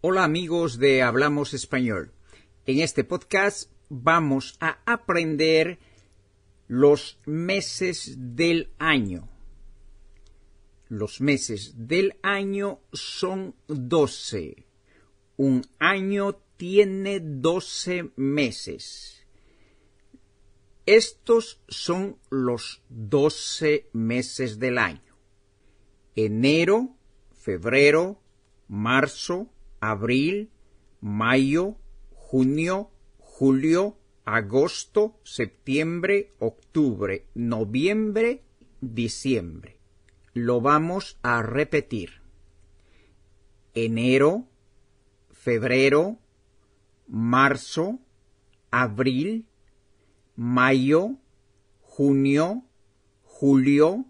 Hola amigos de Hablamos Español. En este podcast vamos a aprender los meses del año. Los meses del año son doce. Un año tiene doce meses. Estos son los doce meses del año. Enero, febrero, marzo, abril, mayo, junio, julio, agosto, septiembre, octubre, noviembre, diciembre. Lo vamos a repetir. Enero, febrero, marzo, abril, mayo, junio, julio,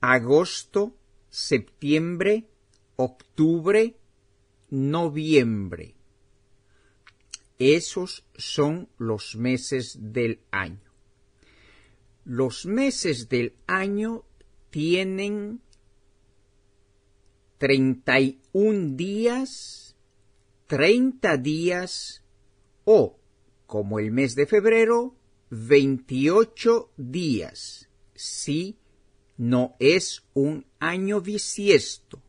agosto, septiembre, octubre, noviembre. Esos son los meses del año. Los meses del año tienen 31 días, 30 días o, como el mes de febrero, 28 días, si no es un año bisiesto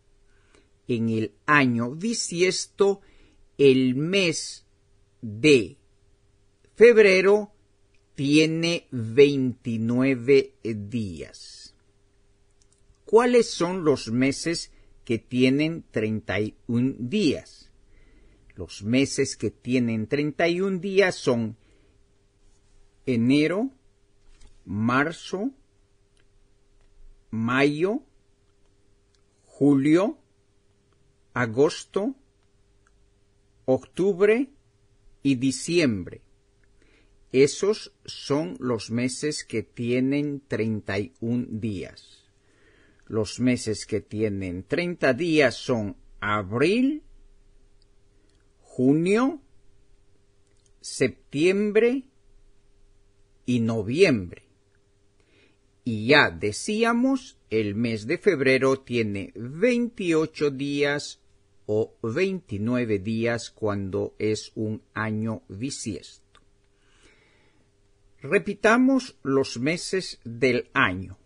en el año bisiesto, el mes de febrero tiene 29 días. ¿Cuáles son los meses que tienen 31 días? Los meses que tienen 31 días son enero, marzo, mayo, julio, agosto, octubre y diciembre. Esos son los meses que tienen 31 días. Los meses que tienen 30 días son abril, junio, septiembre y noviembre. Y ya decíamos, el mes de febrero tiene 28 días o 29 días cuando es un año bisiesto. Repitamos los meses del año.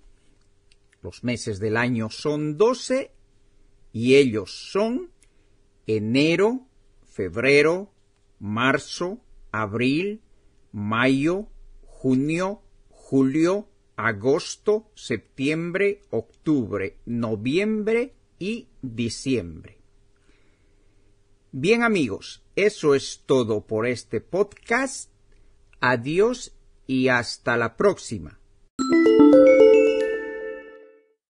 Los meses del año son 12 y ellos son enero, febrero, marzo, abril, mayo, junio, julio, agosto, septiembre, octubre, noviembre y diciembre. Bien amigos, eso es todo por este podcast. Adiós y hasta la próxima.